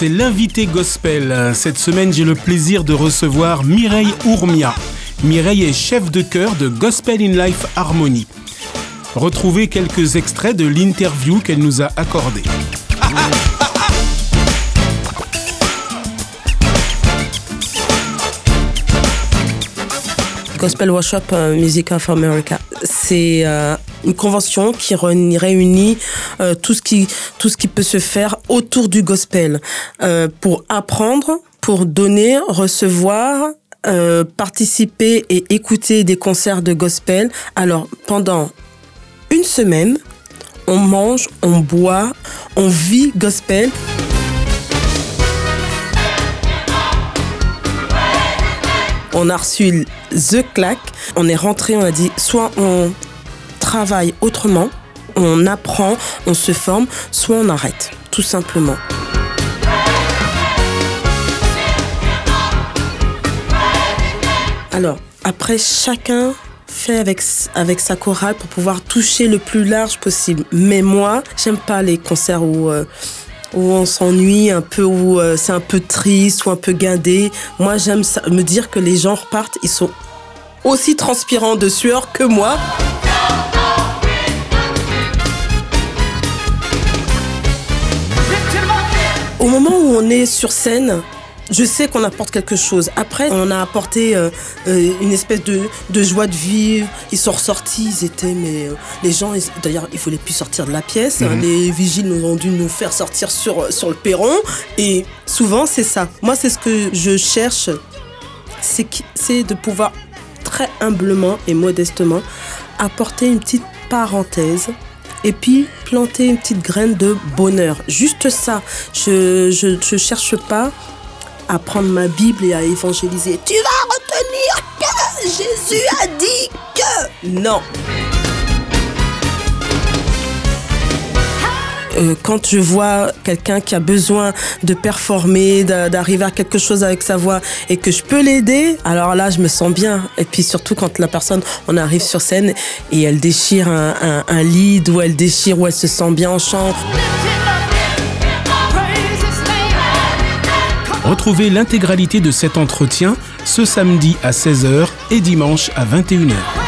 c'est l'invité gospel. Cette semaine, j'ai le plaisir de recevoir Mireille Ourmia. Mireille est chef de chœur de Gospel in Life Harmony. Retrouvez quelques extraits de l'interview qu'elle nous a accordée. Gospel Workshop euh, Music of America. C'est euh, une convention qui réunit euh, tout, ce qui, tout ce qui peut se faire autour du gospel pour apprendre, pour donner, recevoir, participer et écouter des concerts de gospel. Alors, pendant une semaine, on mange, on boit, on vit gospel. On a reçu The Clack. On est rentré, on a dit soit on travaille autrement, on apprend, on se forme, soit on arrête, tout simplement. Alors, après, chacun fait avec, avec sa chorale pour pouvoir toucher le plus large possible. Mais moi, j'aime pas les concerts où euh, où on s'ennuie un peu, où euh, c'est un peu triste ou un peu guindé. Moi, j'aime me dire que les gens repartent, ils sont aussi transpirants de sueur que moi. Au moment où on est sur scène, je sais qu'on apporte quelque chose. Après, on a apporté euh, euh, une espèce de, joie de vivre. Ils sont ressortis, ils étaient, mais euh, les gens, d'ailleurs, il voulaient plus sortir de la pièce. Mhm. Les vigiles nous ont dû nous faire sortir sur, sur le perron. Et souvent, c'est ça. Moi, c'est ce que je cherche, c'est de pouvoir très humblement et modestement apporter une petite parenthèse et puis planter une petite graine de bonheur. Juste ça. Je je, cherche pas à prendre ma Bible et à évangéliser. Tu vas retenir que Jésus a dit que... Non. Euh, quand je vois quelqu'un qui a besoin de performer, d'arriver à quelque chose avec sa voix et que je peux l'aider, alors là, je me sens bien. Et puis surtout quand la personne, on arrive sur scène et elle déchire un, un, un lead ou elle déchire ou elle se sent bien en chant. Retrouvez l'intégralité de cet entretien ce samedi à 16h et dimanche à 21h.